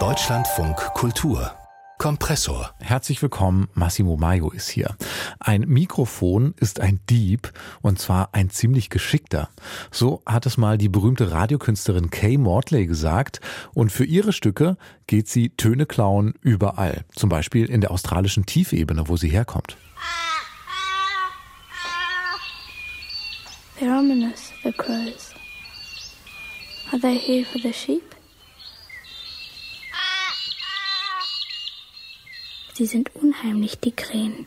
Deutschlandfunk Kultur Kompressor. Herzlich willkommen, Massimo Maio ist hier. Ein Mikrofon ist ein Dieb und zwar ein ziemlich geschickter. So hat es mal die berühmte Radiokünstlerin Kay Mortley gesagt und für ihre Stücke geht sie Töne klauen überall. Zum Beispiel in der australischen Tiefebene, wo sie herkommt. They're ominous, the crows. Are they here for the sheep? Sie sind unheimlich, die Krähen.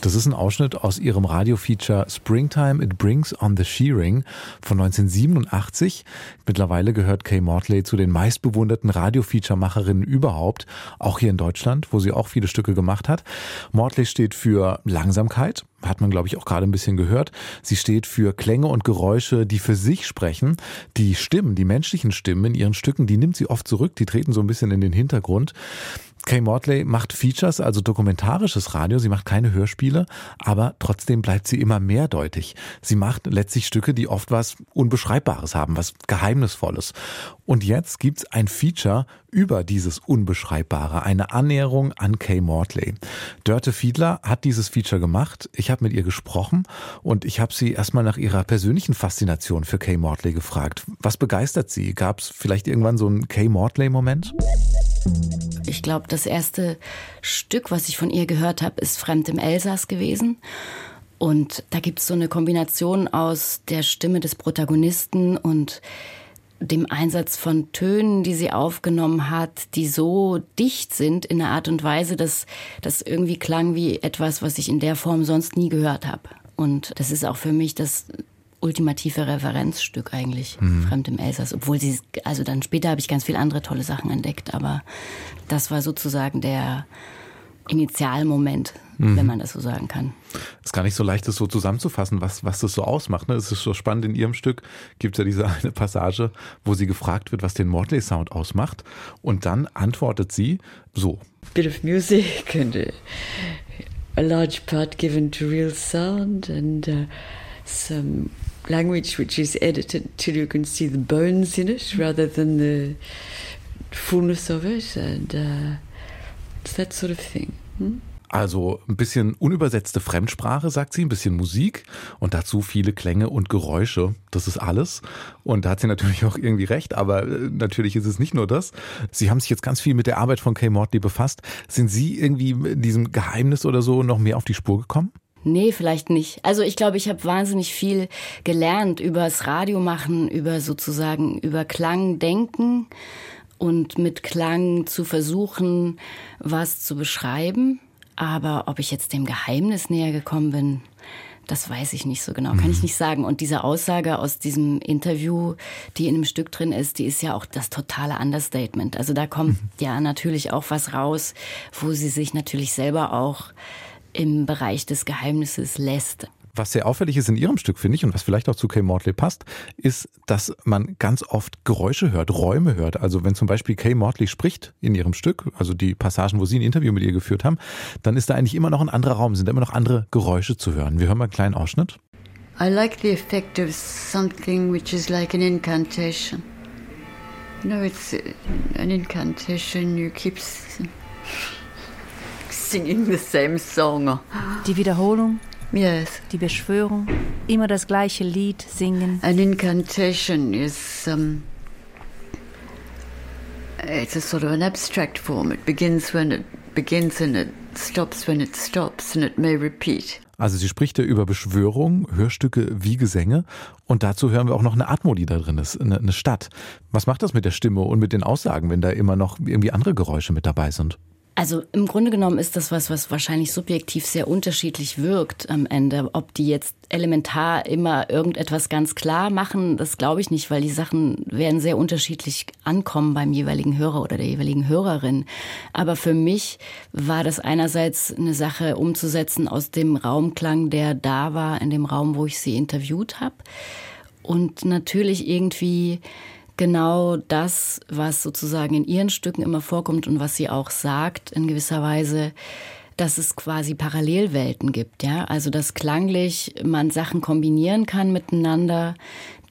Das ist ein Ausschnitt aus ihrem Radiofeature Springtime It Brings on the Shearing von 1987. Mittlerweile gehört Kay Mortley zu den meistbewunderten Radiofeature-Macherinnen überhaupt, auch hier in Deutschland, wo sie auch viele Stücke gemacht hat. Mortley steht für Langsamkeit, hat man, glaube ich, auch gerade ein bisschen gehört. Sie steht für Klänge und Geräusche, die für sich sprechen. Die Stimmen, die menschlichen Stimmen in ihren Stücken, die nimmt sie oft zurück, die treten so ein bisschen in den Hintergrund. Kay Mortley macht Features, also dokumentarisches Radio. Sie macht keine Hörspiele, aber trotzdem bleibt sie immer mehrdeutig. Sie macht letztlich Stücke, die oft was Unbeschreibbares haben, was Geheimnisvolles. Und jetzt gibt's ein Feature über dieses Unbeschreibbare, eine Annäherung an Kay Mortley. Dörte Fiedler hat dieses Feature gemacht. Ich habe mit ihr gesprochen und ich habe sie erstmal nach ihrer persönlichen Faszination für Kay Mortley gefragt. Was begeistert sie? Gab's vielleicht irgendwann so einen Kay Mortley-Moment? Ich glaube, das erste Stück, was ich von ihr gehört habe, ist Fremd im Elsass gewesen. Und da gibt es so eine Kombination aus der Stimme des Protagonisten und dem Einsatz von Tönen, die sie aufgenommen hat, die so dicht sind in einer Art und Weise, dass das irgendwie klang wie etwas, was ich in der Form sonst nie gehört habe. Und das ist auch für mich das ultimative Referenzstück eigentlich, mhm. Fremd im Elsass. Obwohl sie, also dann später habe ich ganz viele andere tolle Sachen entdeckt, aber das war sozusagen der Initialmoment, mhm. wenn man das so sagen kann. Ist gar nicht so leicht, das so zusammenzufassen, was, was das so ausmacht. Ne? Es ist so spannend, in ihrem Stück gibt es ja diese eine Passage, wo sie gefragt wird, was den Mortley-Sound ausmacht. Und dann antwortet sie so. Bit of music and a, a large part given to real sound and uh, some language which is edited till you can see the bones in it rather than the fullness of it and uh, that sort of thing. Hmm? Also ein bisschen unübersetzte Fremdsprache, sagt sie, ein bisschen Musik und dazu viele Klänge und Geräusche. Das ist alles. Und da hat sie natürlich auch irgendwie recht, aber äh, natürlich ist es nicht nur das. Sie haben sich jetzt ganz viel mit der Arbeit von Kay Mortley befasst. Sind Sie irgendwie in diesem Geheimnis oder so noch mehr auf die Spur gekommen? Nee, vielleicht nicht. Also ich glaube, ich habe wahnsinnig viel gelernt über das Radio machen, über sozusagen über Klang denken und mit Klang zu versuchen, was zu beschreiben. Aber ob ich jetzt dem Geheimnis näher gekommen bin, das weiß ich nicht so genau, kann ich mhm. nicht sagen. Und diese Aussage aus diesem Interview, die in einem Stück drin ist, die ist ja auch das totale Understatement. Also da kommt mhm. ja natürlich auch was raus, wo sie sich natürlich selber auch im Bereich des Geheimnisses lässt. Was sehr auffällig ist in Ihrem Stück, finde ich, und was vielleicht auch zu Kay Mortley passt, ist, dass man ganz oft Geräusche hört, Räume hört. Also wenn zum Beispiel Kay Mortley spricht in ihrem Stück, also die Passagen, wo Sie ein Interview mit ihr geführt haben, dann ist da eigentlich immer noch ein anderer Raum, sind da immer noch andere Geräusche zu hören. Wir hören mal einen kleinen Ausschnitt. I like the effect of something which is like an incantation. You know, it's an incantation. You keep singing the same song. Die Wiederholung. Yes. Die Beschwörung. Immer das gleiche Lied singen. An incantation is um, it's a sort of an abstract form. It begins when it begins and it stops when it stops and it may repeat. Also sie spricht ja über Beschwörung, Hörstücke wie Gesänge und dazu hören wir auch noch eine Atmo, die da drin ist, eine, eine Stadt. Was macht das mit der Stimme und mit den Aussagen, wenn da immer noch irgendwie andere Geräusche mit dabei sind? Also im Grunde genommen ist das was, was wahrscheinlich subjektiv sehr unterschiedlich wirkt am Ende. Ob die jetzt elementar immer irgendetwas ganz klar machen, das glaube ich nicht, weil die Sachen werden sehr unterschiedlich ankommen beim jeweiligen Hörer oder der jeweiligen Hörerin. Aber für mich war das einerseits eine Sache umzusetzen aus dem Raumklang, der da war, in dem Raum, wo ich sie interviewt habe. Und natürlich irgendwie genau das, was sozusagen in ihren Stücken immer vorkommt und was sie auch sagt, in gewisser Weise dass es quasi Parallelwelten gibt, ja. Also dass klanglich man Sachen kombinieren kann miteinander,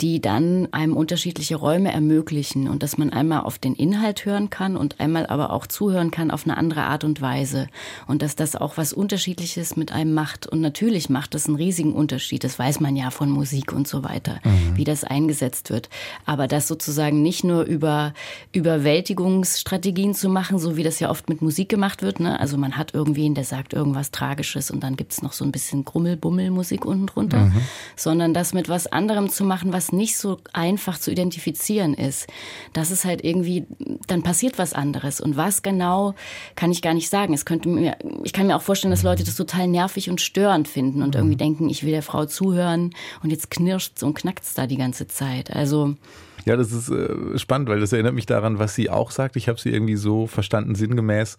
die dann einem unterschiedliche Räume ermöglichen und dass man einmal auf den Inhalt hören kann und einmal aber auch zuhören kann auf eine andere Art und Weise und dass das auch was Unterschiedliches mit einem macht und natürlich macht das einen riesigen Unterschied, das weiß man ja von Musik und so weiter, mhm. wie das eingesetzt wird, aber das sozusagen nicht nur über Überwältigungsstrategien zu machen, so wie das ja oft mit Musik gemacht wird, ne? also man hat irgendwen, der sagt irgendwas Tragisches und dann gibt's noch so ein bisschen Grummel-Bummel-Musik unten drunter, mhm. sondern das mit was anderem zu machen, was nicht so einfach zu identifizieren ist. Das ist halt irgendwie, dann passiert was anderes. Und was genau, kann ich gar nicht sagen. Es könnte mir, ich kann mir auch vorstellen, dass Leute das total nervig und störend finden und irgendwie mhm. denken, ich will der Frau zuhören und jetzt knirscht und knackt es da die ganze Zeit. Also, ja, das ist äh, spannend, weil das erinnert mich daran, was sie auch sagt. Ich habe sie irgendwie so verstanden, sinngemäß,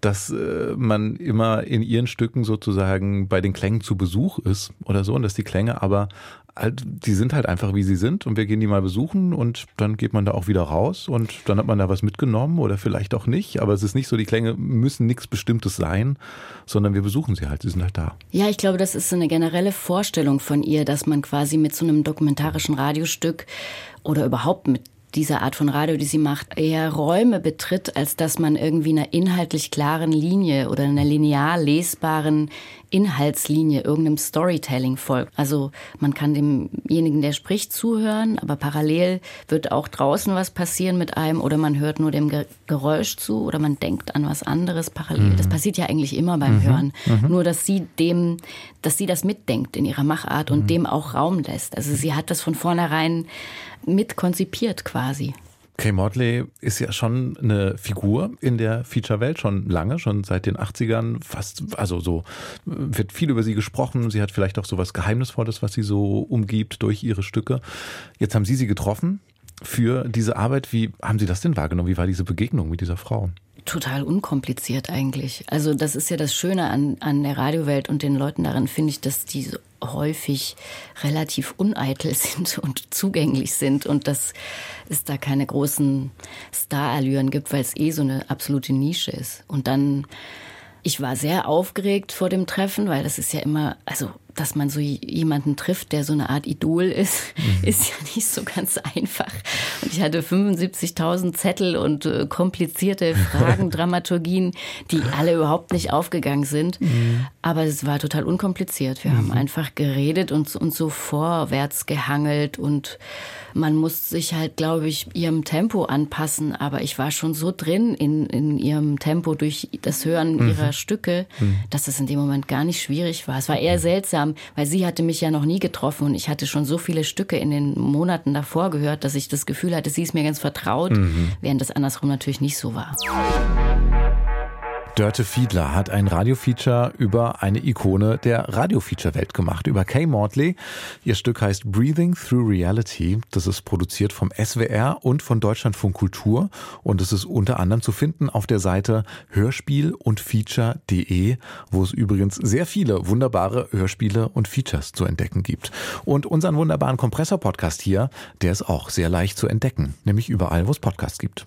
dass äh, man immer in ihren Stücken sozusagen bei den Klängen zu Besuch ist oder so und dass die Klänge aber halt, die sind halt einfach wie sie sind und wir gehen die mal besuchen und dann geht man da auch wieder raus und dann hat man da was mitgenommen oder vielleicht auch nicht. Aber es ist nicht so, die Klänge müssen nichts Bestimmtes sein, sondern wir besuchen sie halt, sie sind halt da. Ja, ich glaube, das ist so eine generelle Vorstellung von ihr, dass man quasi mit so einem dokumentarischen Radiostück oder überhaupt mit dieser Art von Radio, die sie macht, eher Räume betritt, als dass man irgendwie einer inhaltlich klaren Linie oder einer linear lesbaren Inhaltslinie, irgendeinem Storytelling folgt. Also man kann demjenigen, der spricht, zuhören, aber parallel wird auch draußen was passieren mit einem oder man hört nur dem Geräusch zu oder man denkt an was anderes parallel. Mhm. Das passiert ja eigentlich immer beim mhm. Hören. Mhm. Nur, dass sie dem, dass sie das mitdenkt in ihrer Machart und mhm. dem auch Raum lässt. Also sie hat das von vornherein mit konzipiert quasi. Kay Mortley ist ja schon eine Figur in der Feature-Welt, schon lange, schon seit den 80ern, fast, also so, wird viel über sie gesprochen. Sie hat vielleicht auch so was Geheimnisvolles, was sie so umgibt durch ihre Stücke. Jetzt haben Sie sie getroffen für diese Arbeit. Wie haben Sie das denn wahrgenommen? Wie war diese Begegnung mit dieser Frau? Total unkompliziert eigentlich. Also das ist ja das Schöne an, an der Radiowelt und den Leuten darin, finde ich, dass die so häufig relativ uneitel sind und zugänglich sind und dass es da keine großen Starallüren gibt, weil es eh so eine absolute Nische ist. Und dann, ich war sehr aufgeregt vor dem Treffen, weil das ist ja immer, also dass man so jemanden trifft, der so eine Art Idol ist, mhm. ist ja nicht so ganz einfach. Und ich hatte 75.000 Zettel und äh, komplizierte Fragen, Dramaturgien, die alle überhaupt nicht aufgegangen sind. Mhm. Aber es war total unkompliziert. Wir mhm. haben einfach geredet und uns so vorwärts gehangelt und man muss sich halt, glaube ich, ihrem Tempo anpassen. Aber ich war schon so drin in, in ihrem Tempo durch das Hören mhm. ihrer Stücke, mhm. dass es in dem Moment gar nicht schwierig war. Es war eher seltsam seltsam, weil sie hatte mich ja noch nie getroffen und ich hatte schon so viele Stücke in den Monaten davor gehört, dass ich das Gefühl hatte, sie ist mir ganz vertraut, mhm. während das andersrum natürlich nicht so war. Dörte Fiedler hat ein Radiofeature über eine Ikone der Radiofeature-Welt gemacht, über Kay Mortley. Ihr Stück heißt Breathing Through Reality. Das ist produziert vom SWR und von Deutschlandfunk Kultur und es ist unter anderem zu finden auf der Seite hörspiel und feature.de, wo es übrigens sehr viele wunderbare Hörspiele und Features zu entdecken gibt. Und unseren wunderbaren Kompressor-Podcast hier, der ist auch sehr leicht zu entdecken, nämlich überall, wo es Podcasts gibt.